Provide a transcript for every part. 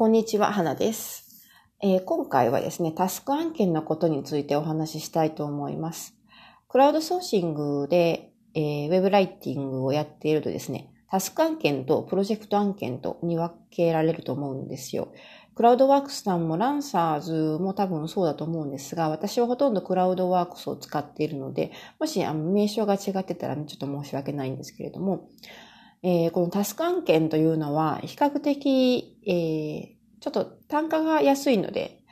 こんにちは、花です、えー、今回はですね、タスク案件のことについてお話ししたいと思います。クラウドソーシングで、えー、ウェブライティングをやっているとですね、タスク案件とプロジェクト案件とに分けられると思うんですよ。クラウドワークスさんもランサーズも多分そうだと思うんですが、私はほとんどクラウドワークスを使っているので、もしあの名称が違ってたら、ちょっと申し訳ないんですけれども、えー、このタスク案件というのは比較的、えー、ちょっと単価が安いので、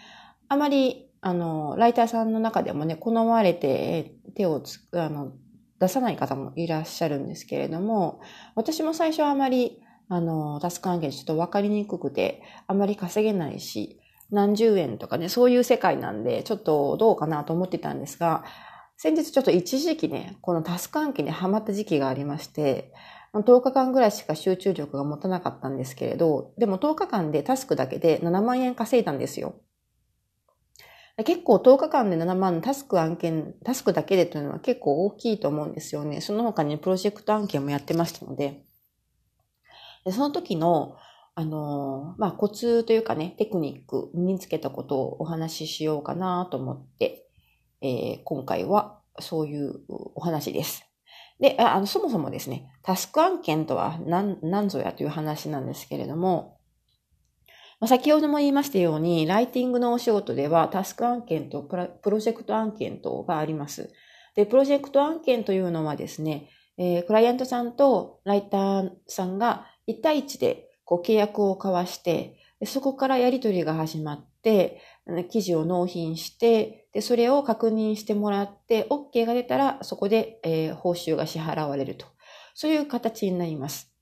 あまり、あの、ライターさんの中でもね、好まれて手をつ、あの、出さない方もいらっしゃるんですけれども、私も最初はあまり、あの、タスク案件ちょっとわかりにくくて、あまり稼げないし、何十円とかね、そういう世界なんで、ちょっとどうかなと思ってたんですが、先日ちょっと一時期ね、このタスク案件にハマった時期がありまして、10日間ぐらいしか集中力が持たなかったんですけれど、でも10日間でタスクだけで7万円稼いだんですよ。結構10日間で7万タスク案件、タスクだけでというのは結構大きいと思うんですよね。その他にプロジェクト案件もやってましたので。でその時の、あの、まあ、コツというかね、テクニック、身につけたことをお話ししようかなと思って、えー、今回はそういうお話です。で、あの、そもそもですね、タスク案件とは何、何ぞやという話なんですけれども、まあ、先ほども言いましたように、ライティングのお仕事ではタスク案件とプロジェクト案件とがあります。で、プロジェクト案件というのはですね、えー、クライアントさんとライターさんが1対1でこう契約を交わして、そこからやり取りが始まって、記事を納品して、で、それを確認してもらって、OK が出たら、そこで、えー、報酬が支払われると。そういう形になります。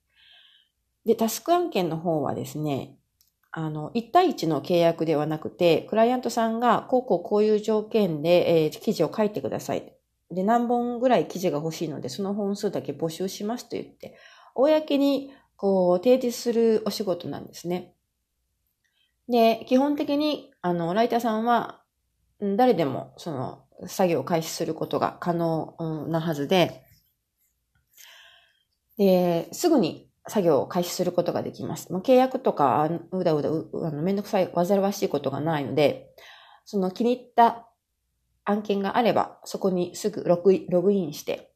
で、タスク案件の方はですね、あの、1対1の契約ではなくて、クライアントさんが、こうこうこういう条件で、えー、記事を書いてください。で、何本ぐらい記事が欲しいので、その本数だけ募集しますと言って、公に、こう、提示するお仕事なんですね。で、基本的に、あの、ライターさんは、誰でも、その、作業を開始することが可能なはずで、で、すぐに作業を開始することができます。もう契約とか、うだうだ、うあのめんどくさい、煩わしいことがないので、その気に入った案件があれば、そこにすぐログインして、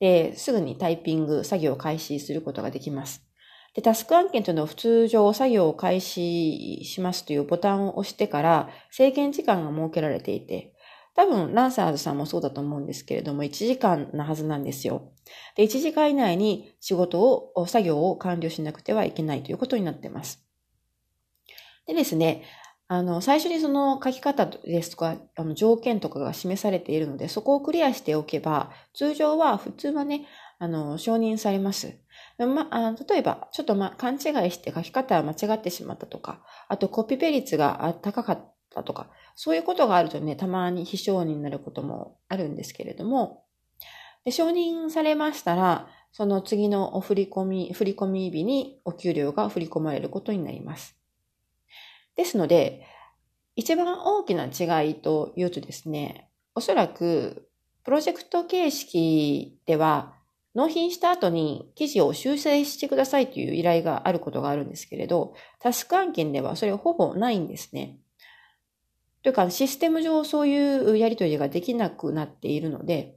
で、すぐにタイピング、作業を開始することができます。で、タスク案件というのは普通上作業を開始しますというボタンを押してから制限時間が設けられていて、多分ランサーズさんもそうだと思うんですけれども、1時間なはずなんですよ。で、1時間以内に仕事を、作業を完了しなくてはいけないということになっています。でですね、あの、最初にその書き方ですとか、あの、条件とかが示されているので、そこをクリアしておけば、通常は、普通はね、あの、承認されます。まあ、例えば、ちょっとま、勘違いして書き方間違ってしまったとか、あとコピペ率が高かったとか、そういうことがあるとね、たまに非承認になることもあるんですけれども、で承認されましたら、その次のお振り込み、振り込み日にお給料が振り込まれることになります。ですので、一番大きな違いというとですね、おそらく、プロジェクト形式では、納品した後に記事を修正してくださいという依頼があることがあるんですけれど、タスク案件ではそれほぼないんですね。というか、システム上そういうやり取りができなくなっているので、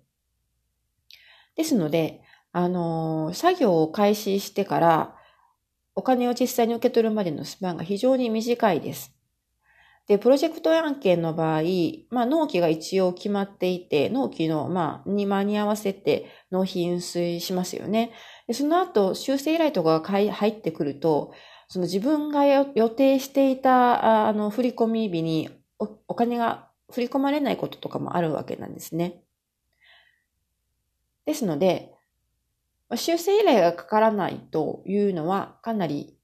ですので、あの、作業を開始してからお金を実際に受け取るまでのスパンが非常に短いです。で、プロジェクト案件の場合、まあ、納期が一応決まっていて、納期の、まあ、に間に合わせて納品しますよね。でその後、修正依頼とかが入ってくると、その自分が予定していた、あの、振込日にお金が振り込まれないこととかもあるわけなんですね。ですので、修正依頼がかからないというのはかなり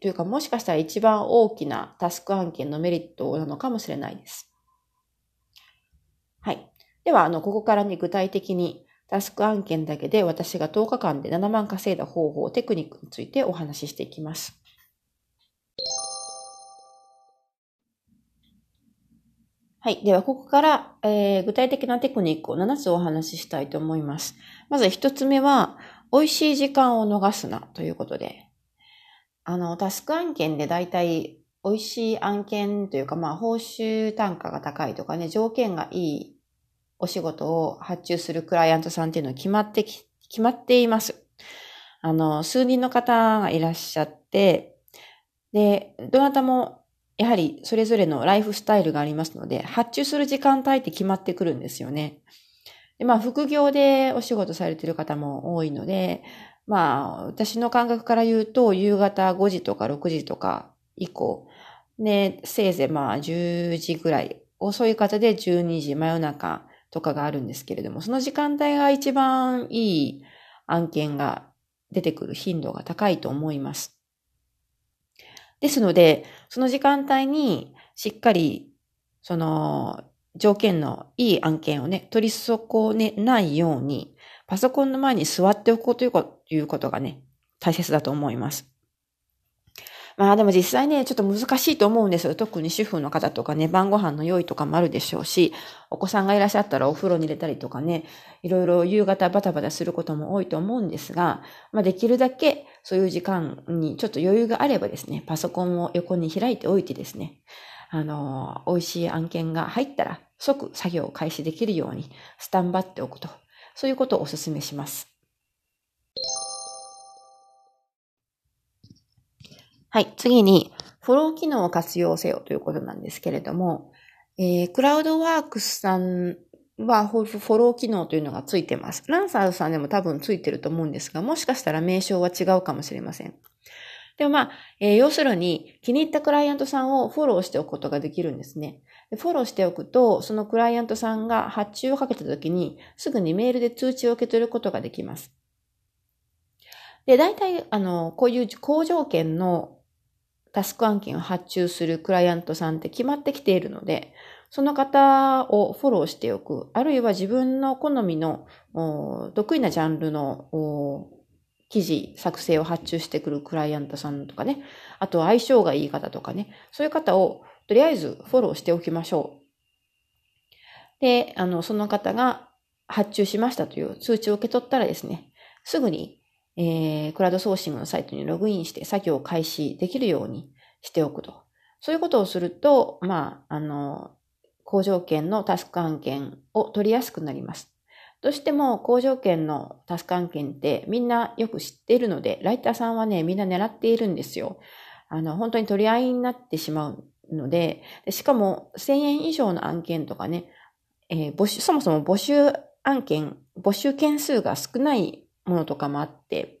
というかもしかしたら一番大きなタスク案件のメリットなのかもしれないです。はい。では、あの、ここからに具体的にタスク案件だけで私が10日間で7万稼いだ方法、テクニックについてお話ししていきます。はい。では、ここから、えー、具体的なテクニックを7つお話ししたいと思います。まず1つ目は、美味しい時間を逃すなということで、あの、タスク案件で大体美味しい案件というか、まあ、報酬単価が高いとかね、条件がいいお仕事を発注するクライアントさんっていうのは決まってき、決まっています。あの、数人の方がいらっしゃって、で、どなたもやはりそれぞれのライフスタイルがありますので、発注する時間帯って決まってくるんですよね。でまあ、副業でお仕事されている方も多いので、まあ、私の感覚から言うと、夕方5時とか6時とか以降、ね、せいぜいまあ10時ぐらい、遅い方で12時、真夜中とかがあるんですけれども、その時間帯が一番いい案件が出てくる頻度が高いと思います。ですので、その時間帯にしっかり、その条件のいい案件をね、取り損ねないように、パソコンの前に座っておこうということがね、大切だと思います。まあでも実際ね、ちょっと難しいと思うんですよ。特に主婦の方とかね、晩ご飯の用意とかもあるでしょうし、お子さんがいらっしゃったらお風呂に入れたりとかね、いろいろ夕方バタバタすることも多いと思うんですが、まあできるだけそういう時間にちょっと余裕があればですね、パソコンを横に開いておいてですね、あの、美味しい案件が入ったら即作業を開始できるようにスタンバっておくと、そういうことをお勧めします。はい。次に、フォロー機能を活用せよということなんですけれども、えー、クラウドワークスさんはフォロー機能というのがついてます。ランサーズさんでも多分ついてると思うんですが、もしかしたら名称は違うかもしれません。でもまあ、えー、要するに気に入ったクライアントさんをフォローしておくことができるんですね。フォローしておくと、そのクライアントさんが発注をかけた時に、すぐにメールで通知を受け取ることができます。で、大体、あの、こういう高条件のタスク案件を発注するクライアントさんって決まってきているので、その方をフォローしておく、あるいは自分の好みの得意なジャンルの記事作成を発注してくるクライアントさんとかね、あと相性がいい方とかね、そういう方をとりあえずフォローしておきましょう。で、あの、その方が発注しましたという通知を受け取ったらですね、すぐにえー、クラウドソーシングのサイトにログインして作業を開始できるようにしておくと。そういうことをすると、まあ、あの、高条件のタスク案件を取りやすくなります。どうしても高条件のタスク案件ってみんなよく知っているので、ライターさんはね、みんな狙っているんですよ。あの、本当に取り合いになってしまうので、しかも1000円以上の案件とかね、えー、募集、そもそも募集案件、募集件数が少ないものとかもあって、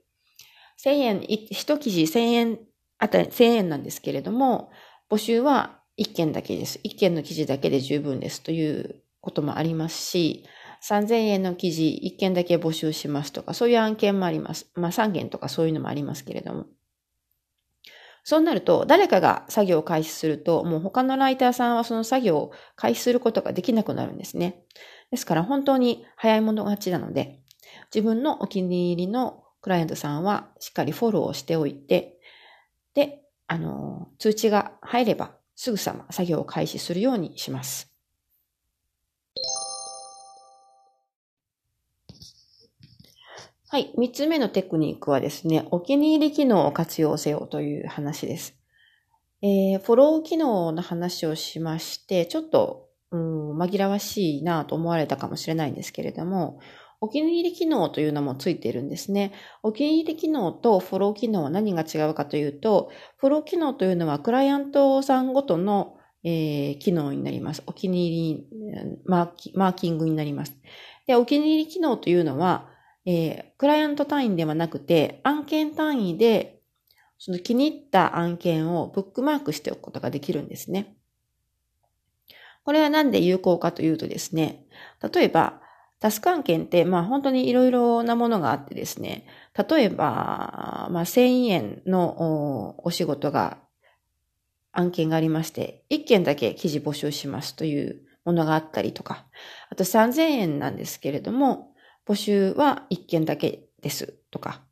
1000円、一記事1000円あたり、1000円なんですけれども、募集は1件だけです。1件の記事だけで十分ですということもありますし、3000円の記事1件だけ募集しますとか、そういう案件もあります。まあ3件とかそういうのもありますけれども。そうなると、誰かが作業を開始すると、もう他のライターさんはその作業を開始することができなくなるんですね。ですから本当に早い者勝ちなので、自分のお気に入りのクライアントさんはしっかりフォローしておいて、で、あの、通知が入ればすぐさま作業を開始するようにします。はい。三つ目のテクニックはですね、お気に入り機能を活用せよという話です。えー、フォロー機能の話をしまして、ちょっと、うん、紛らわしいなと思われたかもしれないんですけれども、お気に入り機能というのもついているんですね。お気に入り機能とフォロー機能は何が違うかというと、フォロー機能というのはクライアントさんごとの、えー、機能になります。お気に入りマーキマーキングになります。で、お気に入り機能というのは、えー、クライアント単位ではなくて、案件単位で、その気に入った案件をブックマークしておくことができるんですね。これはなんで有効かというとですね、例えば、タスク案件って、まあ本当にいろいろなものがあってですね、例えば、まあ1000円のお仕事が、案件がありまして、1件だけ記事募集しますというものがあったりとか、あと3000円なんですけれども、募集は1件だけですとか、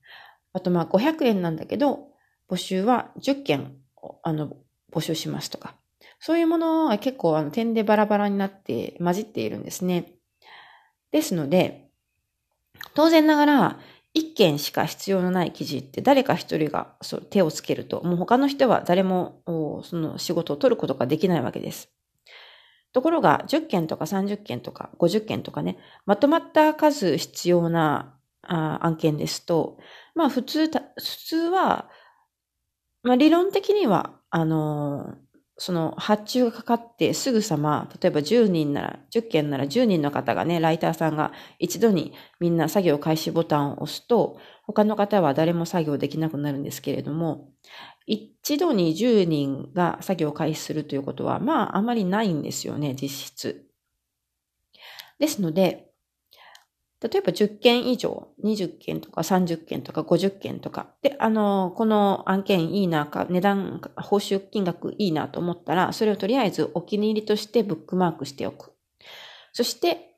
あとまあ500円なんだけど、募集は10件、あの、募集しますとか、そういうものが結構あの点でバラバラになって混じっているんですね。ですので、当然ながら、一件しか必要のない記事って誰か一人が手をつけると、もう他の人は誰もその仕事を取ることができないわけです。ところが、10件とか30件とか50件とかね、まとまった数必要な案件ですと、まあ普通、普通は、まあ理論的には、あのその発注がかかってすぐさま、例えば10人なら、10件なら10人の方がね、ライターさんが一度にみんな作業開始ボタンを押すと、他の方は誰も作業できなくなるんですけれども、一度に10人が作業を開始するということは、まああまりないんですよね、実質。ですので、例えば10件以上、20件とか30件とか50件とか、で、あの、この案件いいなか、値段、報酬金額いいなと思ったら、それをとりあえずお気に入りとしてブックマークしておく。そして、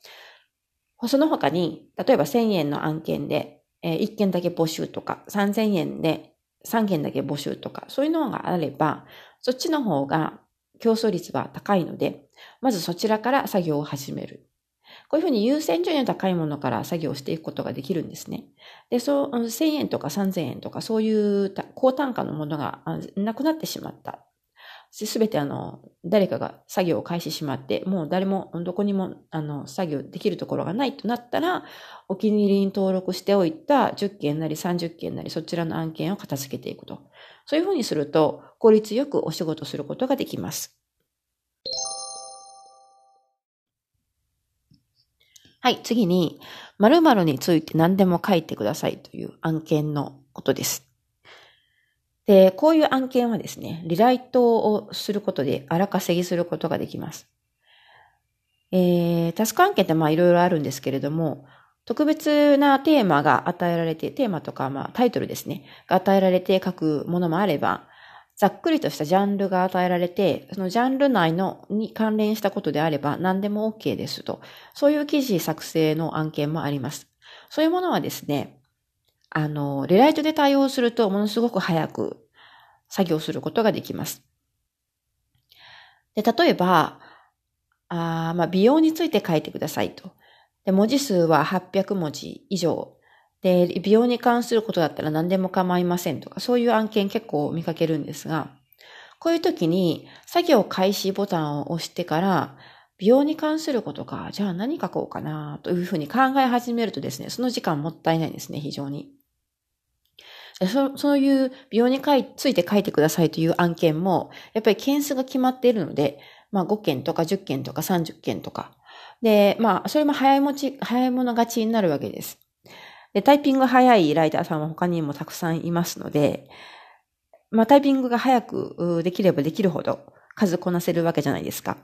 その他に、例えば1000円の案件で、えー、1件だけ募集とか、3000円で3件だけ募集とか、そういうのがあれば、そっちの方が競争率は高いので、まずそちらから作業を始める。こういうふうに優先順位の高いものから作業していくことができるんですね。で、そう、1000円とか3000円とかそういう高単価のものがなくなってしまった。すべてあの、誰かが作業を開始しまって、もう誰もどこにもあの、作業できるところがないとなったら、お気に入りに登録しておいた10件なり30件なりそちらの案件を片付けていくと。そういうふうにすると、効率よくお仕事することができます。はい、次に、〇〇について何でも書いてくださいという案件のことです。で、こういう案件はですね、リライトをすることで荒稼ぎすることができます。えー、タスク案件ってまあいろいろあるんですけれども、特別なテーマが与えられて、テーマとかまあタイトルですね、が与えられて書くものもあれば、ざっくりとしたジャンルが与えられて、そのジャンル内のに関連したことであれば何でも OK ですと。そういう記事作成の案件もあります。そういうものはですね、あの、レライトで対応するとものすごく早く作業することができます。で、例えば、あまあ、美容について書いてくださいと。で、文字数は800文字以上で、美容に関することだったら何でも構いませんとか、そういう案件結構見かけるんですが、こういう時に作業開始ボタンを押してから、美容に関することか、じゃあ何書こうかなというふうに考え始めるとですね、その時間もったいないですね、非常に。そそういう美容について書いてくださいという案件も、やっぱり件数が決まっているので、まあ5件とか10件とか30件とか。で、まあそれも早い持ち、早い者勝ちになるわけです。で、タイピング早いライターさんは他にもたくさんいますので、まあタイピングが早くできればできるほど数こなせるわけじゃないですか。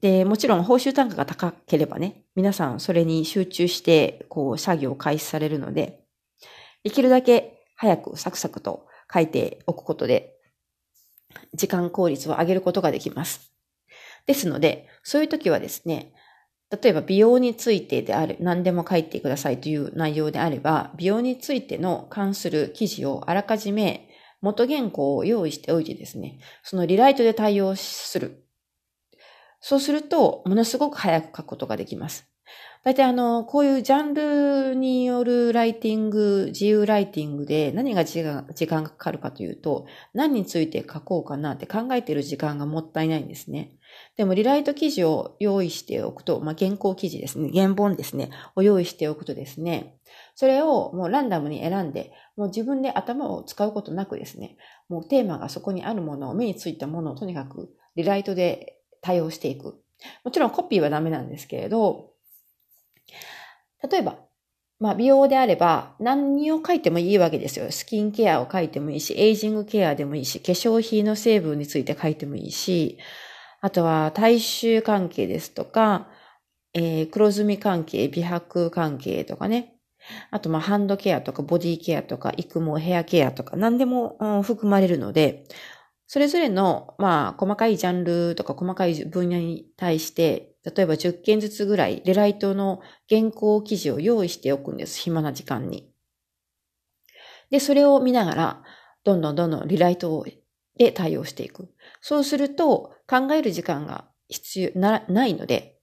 で、もちろん報酬単価が高ければね、皆さんそれに集中して、こう、作業を開始されるので、できるだけ早くサクサクと書いておくことで、時間効率を上げることができます。ですので、そういう時はですね、例えば美容についてである、何でも書いてくださいという内容であれば、美容についての関する記事をあらかじめ元原稿を用意しておいてですね、そのリライトで対応する。そうすると、ものすごく早く書くことができます。大体あの、こういうジャンルによるライティング、自由ライティングで何が時間がかかるかというと、何について書こうかなって考えている時間がもったいないんですね。でも、リライト記事を用意しておくと、まあ、原稿記事ですね、原本ですね、を用意しておくとですね、それをもうランダムに選んで、もう自分で頭を使うことなくですね、もうテーマがそこにあるものを、目についたものをとにかくリライトで対応していく。もちろんコピーはダメなんですけれど、例えば、まあ、美容であれば何を書いてもいいわけですよ。スキンケアを書いてもいいし、エイジングケアでもいいし、化粧品の成分について書いてもいいし、あとは体臭関係ですとか、えー、黒ずみ関係、美白関係とかね。あと、まあハンドケアとかボディケアとか育毛ヘアケアとか何でも、うん、含まれるので、それぞれの、まあ、細かいジャンルとか細かい分野に対して、例えば10件ずつぐらい、レライトの原稿記事を用意しておくんです。暇な時間に。で、それを見ながら、どんどんどんどんリライトで対応していく。そうすると、考える時間が必要な、ないので、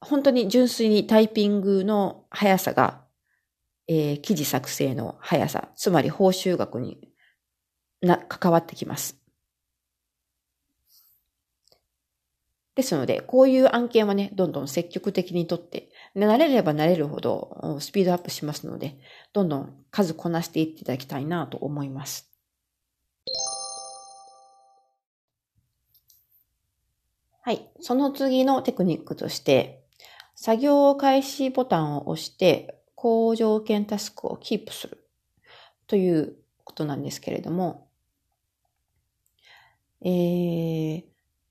本当に純粋にタイピングの速さが、えー、記事作成の速さ、つまり報酬額にな、関わってきます。ですので、こういう案件はね、どんどん積極的にとって、慣れれば慣れるほどスピードアップしますので、どんどん数こなしていっていただきたいなと思います。はい。その次のテクニックとして、作業開始ボタンを押して、高条件タスクをキープするということなんですけれども、えー、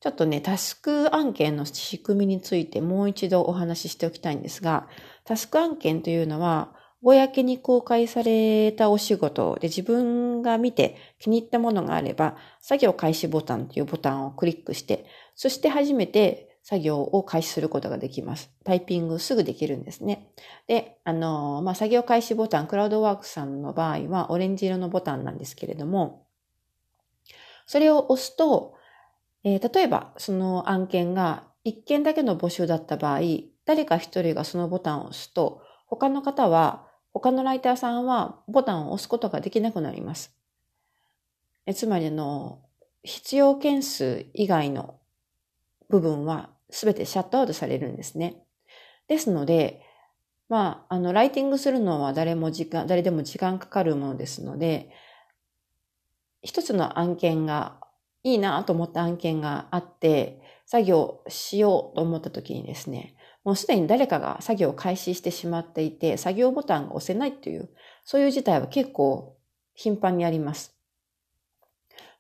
ちょっとね、タスク案件の仕組みについてもう一度お話ししておきたいんですが、タスク案件というのは、公に公開されたお仕事で自分が見て気に入ったものがあれば、作業開始ボタンというボタンをクリックして、そして初めて作業を開始することができます。タイピングすぐできるんですね。で、あの、まあ、作業開始ボタン、クラウドワークさんの場合はオレンジ色のボタンなんですけれども、それを押すと、えー、例えば、その案件が一件だけの募集だった場合、誰か一人がそのボタンを押すと、他の方は、他のライターさんはボタンを押すことができなくなります。えつまりの、必要件数以外の部分は全てシャットアウトされるんですね。ですので、まあ、あの、ライティングするのは誰も時間、誰でも時間かかるものですので、一つの案件がいいなと思った案件があって、作業しようと思った時にですね、もうすでに誰かが作業を開始してしまっていて、作業ボタンが押せないという、そういう事態は結構頻繁にあります。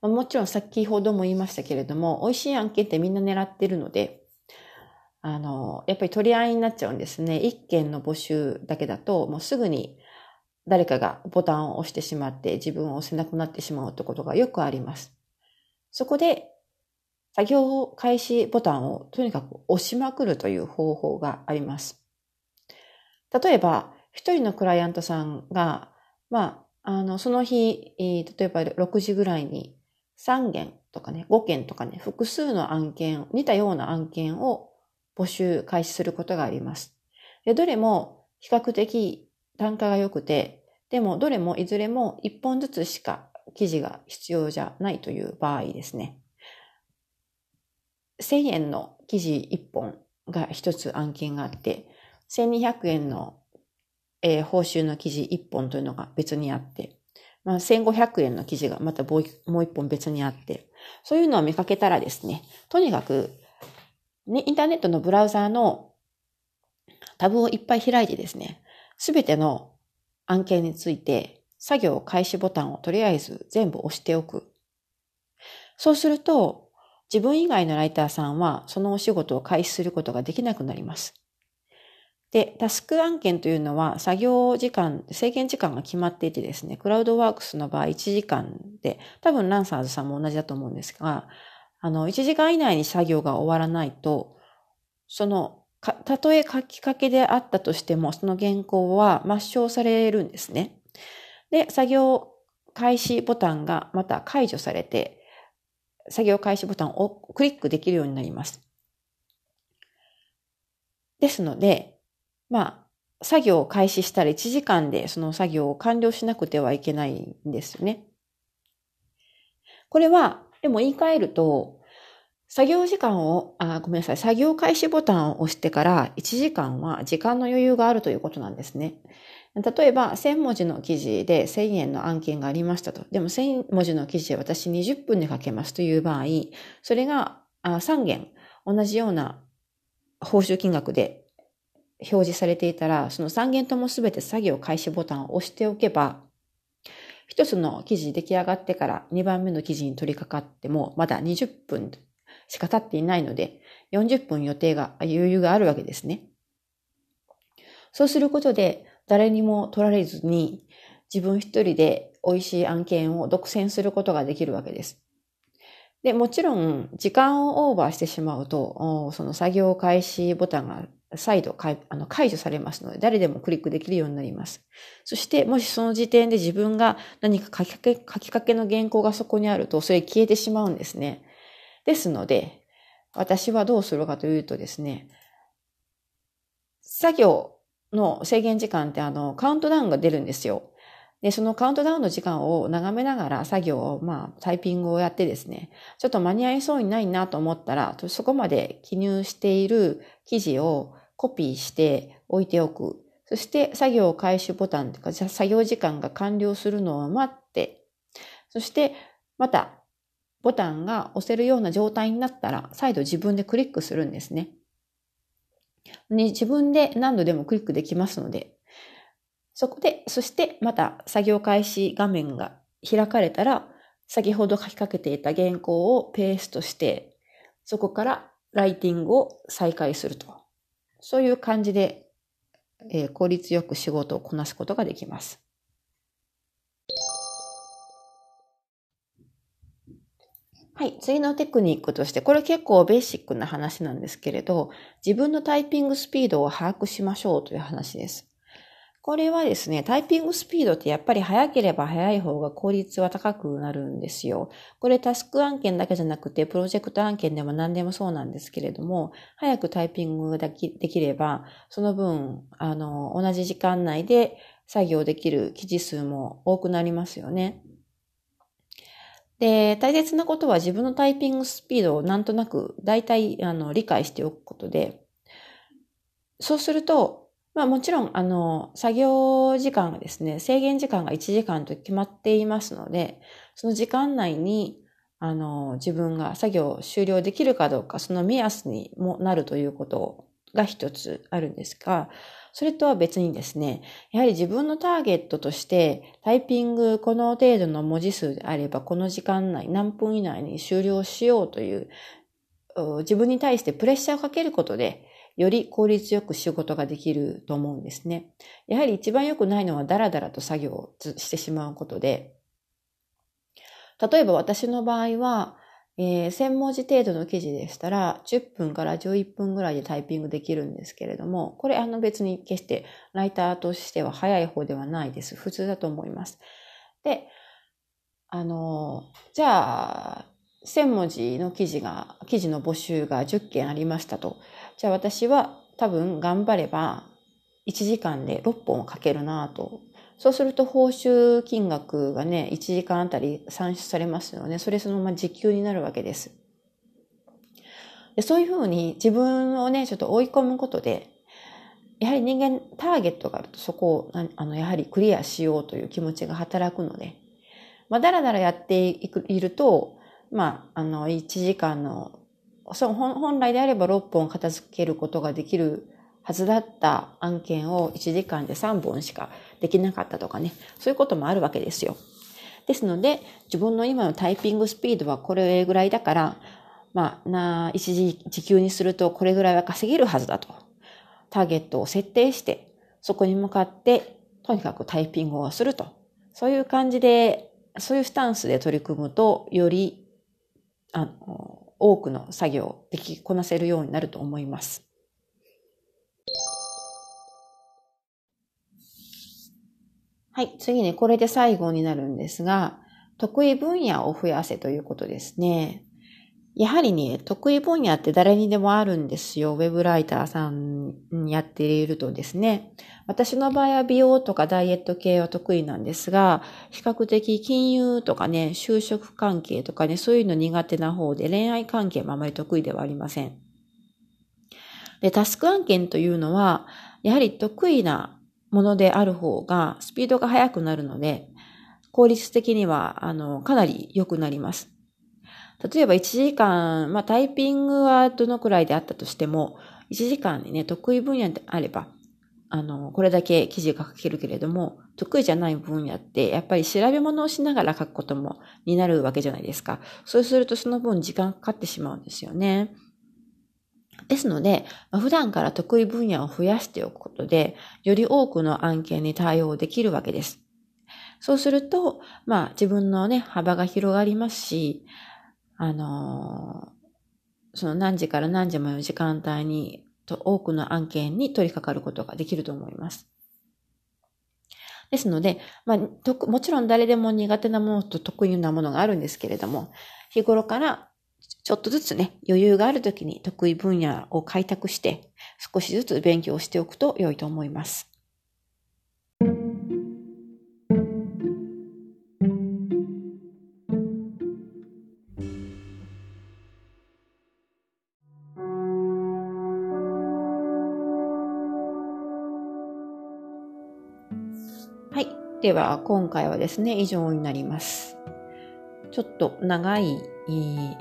もちろん先ほども言いましたけれども、美味しい案件ってみんな狙ってるので、あの、やっぱり取り合いになっちゃうんですね。一件の募集だけだと、もうすぐに誰かがボタンを押してしまって自分を押せなくなってしまうってことがよくあります。そこで、作業開始ボタンをとにかく押しまくるという方法があります。例えば、一人のクライアントさんが、まあ、あの、その日、例えば6時ぐらいに3件とかね、5件とかね、複数の案件、似たような案件を募集開始することがあります。でどれも比較的単価が良くて、でもどれもいずれも1本ずつしか記事が必要じゃないという場合ですね。1000円の記事1本が1つ案件があって、1200円の、えー、報酬の記事1本というのが別にあって、まあ、1500円の記事がまたもう1本別にあって、そういうのを見かけたらですね、とにかく、ね、インターネットのブラウザーのタブをいっぱい開いてですね、すべての案件について作業開始ボタンをとりあえず全部押しておく。そうすると、自分以外のライターさんはそのお仕事を開始することができなくなります。で、タスク案件というのは作業時間、制限時間が決まっていてですね、クラウドワークスの場合1時間で、多分ランサーズさんも同じだと思うんですが、あの、1時間以内に作業が終わらないと、そのたとえ書きかけであったとしても、その原稿は抹消されるんですね。で、作業開始ボタンがまた解除されて、作業開始ボタンをクリックできるようになります。ですので、まあ、作業を開始したら1時間でその作業を完了しなくてはいけないんですよね。これは、でも言い換えると、作業時間を、あ、ごめんなさい、作業開始ボタンを押してから1時間は時間の余裕があるということなんですね。例えば、1000文字の記事で1000円の案件がありましたと。でも1000文字の記事で私20分で書けますという場合、それが3件同じような報酬金額で表示されていたら、その3件ともすべて作業開始ボタンを押しておけば、一つの記事出来上がってから2番目の記事に取り掛かっても、まだ20分しか経っていないので、40分予定が、余裕があるわけですね。そうすることで、誰にも取られずに自分一人で美味しい案件を独占することができるわけです。で、もちろん時間をオーバーしてしまうと、その作業開始ボタンが再度あの解除されますので、誰でもクリックできるようになります。そして、もしその時点で自分が何か書きかけ、書きかけの原稿がそこにあると、それ消えてしまうんですね。ですので、私はどうするかというとですね、作業の制限時間ってあの、カウントダウンが出るんですよ。で、そのカウントダウンの時間を眺めながら作業を、まあ、タイピングをやってですね、ちょっと間に合いそうにないなと思ったら、そこまで記入している記事をコピーして置いておく。そして作業開始ボタンというか、作業時間が完了するのを待って、そしてまたボタンが押せるような状態になったら、再度自分でクリックするんですね。自分で何度でもクリックできますので、そこで、そしてまた作業開始画面が開かれたら、先ほど書きかけていた原稿をペーストして、そこからライティングを再開すると。そういう感じで、えー、効率よく仕事をこなすことができます。はい。次のテクニックとして、これ結構ベーシックな話なんですけれど、自分のタイピングスピードを把握しましょうという話です。これはですね、タイピングスピードってやっぱり速ければ速い方が効率は高くなるんですよ。これタスク案件だけじゃなくて、プロジェクト案件でも何でもそうなんですけれども、早くタイピングができれば、その分、あの、同じ時間内で作業できる記事数も多くなりますよね。で、大切なことは自分のタイピングスピードをなんとなく大体あの理解しておくことで、そうするとまあもちろん、あの、作業時間がですね、制限時間が1時間と決まっていますので、その時間内に、あの、自分が作業を終了できるかどうか、その目安にもなるということが一つあるんですが、それとは別にですね、やはり自分のターゲットとして、タイピングこの程度の文字数であれば、この時間内、何分以内に終了しようという、自分に対してプレッシャーをかけることで、より効率よく仕事ができると思うんですね。やはり一番良くないのはダラダラと作業をしてしまうことで、例えば私の場合は、えー、1000文字程度の記事でしたら、10分から11分ぐらいでタイピングできるんですけれども、これあの別に決してライターとしては早い方ではないです。普通だと思います。で、あの、じゃあ、1000文字の記事が、記事の募集が10件ありましたと。じゃあ私は多分頑張れば1時間で6本を書けるなと。そうすると報酬金額がね、1時間あたり算出されますよね。それそのまま時給になるわけです。でそういうふうに自分をね、ちょっと追い込むことで、やはり人間、ターゲットがあるとそこを、あの、やはりクリアしようという気持ちが働くので、まあ、だらだらやっていくいると、まあ、あの、1時間のそう本来であれば6本片付けることができるはずだった案件を1時間で3本しかできなかったとかね、そういうこともあるわけですよ。ですので、自分の今のタイピングスピードはこれぐらいだから、まあ、な、一時時給にするとこれぐらいは稼げるはずだと。ターゲットを設定して、そこに向かって、とにかくタイピングをすると。そういう感じで、そういうスタンスで取り組むと、より、あの、多くの作業をできこなせるようになると思います。はい、次にこれで最後になるんですが、得意分野を増やせということですね。やはりね、得意分野って誰にでもあるんですよ。ウェブライターさんにやっているとですね。私の場合は美容とかダイエット系は得意なんですが、比較的金融とかね、就職関係とかね、そういうの苦手な方で恋愛関係もあまり得意ではありません。で、タスク案件というのは、やはり得意なものである方がスピードが速くなるので、効率的には、あの、かなり良くなります。例えば1時間、まあタイピングはどのくらいであったとしても、1時間にね、得意分野であれば、あの、これだけ記事が書けるけれども、得意じゃない分野って、やっぱり調べ物をしながら書くことも、になるわけじゃないですか。そうするとその分時間かかってしまうんですよね。ですので、普段から得意分野を増やしておくことで、より多くの案件に対応できるわけです。そうすると、まあ自分のね、幅が広がりますし、あのー、その何時から何時までの時間帯に、と多くの案件に取り掛かることができると思います。ですので、まあ、ともちろん誰でも苦手なものと得意なものがあるんですけれども、日頃からちょっとずつね、余裕があるときに得意分野を開拓して、少しずつ勉強しておくと良いと思います。はい。では、今回はですね、以上になります。ちょっと長い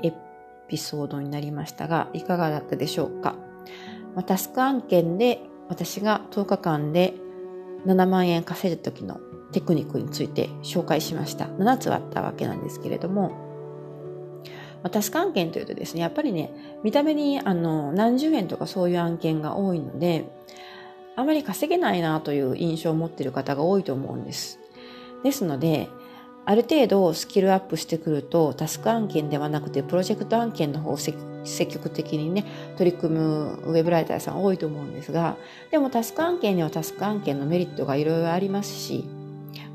エピピソードになりましたが、いかがだったでしょうか？まあ、タスク案件で私が10日間で7万円稼いだ時のテクニックについて紹介しました。7つあったわけなんですけれども、まあ、タスク案件というとですね、やっぱりね、見た目にあの何十円とかそういう案件が多いので、あまり稼げないなという印象を持っている方が多いと思うんです。ですので、ある程度スキルアップしてくるとタスク案件ではなくてプロジェクト案件の方を積極的にね取り組むウェブライターさん多いと思うんですがでもタスク案件にはタスク案件のメリットがいろいろありますし、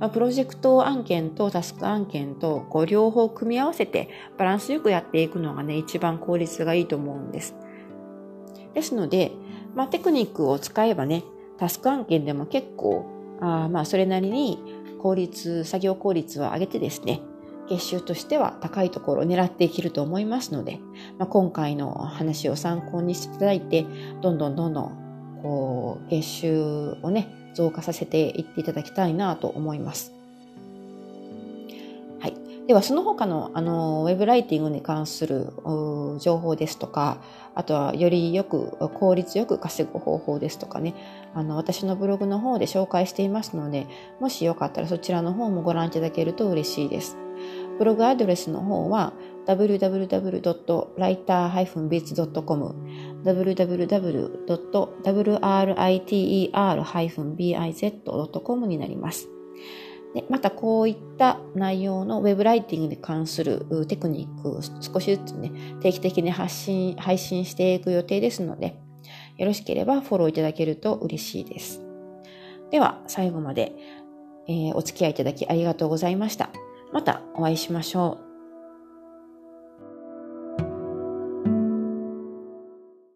まあ、プロジェクト案件とタスク案件とこう両方組み合わせてバランスよくやっていくのがね一番効率がいいと思うんです。ですので、まあ、テクニックを使えばねタスク案件でも結構あまあそれなりに効率、作業効率を上げてですね、月収としては高いところを狙っていけると思いますので、まあ、今回の話を参考にしていただいて、どんどんどんどん、こう、月収をね、増加させていっていただきたいなと思います。では、その他の、あの、ウェブライティングに関する情報ですとか、あとはよりよく効率よく稼ぐ方法ですとかね、あの私のブログの方で紹介していますので、もしよかったらそちらの方もご覧いただけると嬉しいです。ブログアドレスの方は www.writer-biz.com www.writer-biz.com になります。でまたこういった内容のウェブライティングに関するテクニックを少しずつね、定期的に発信、配信していく予定ですので、よろしければフォローいただけると嬉しいです。では、最後まで、えー、お付き合いいただきありがとうございました。またお会いしましょう。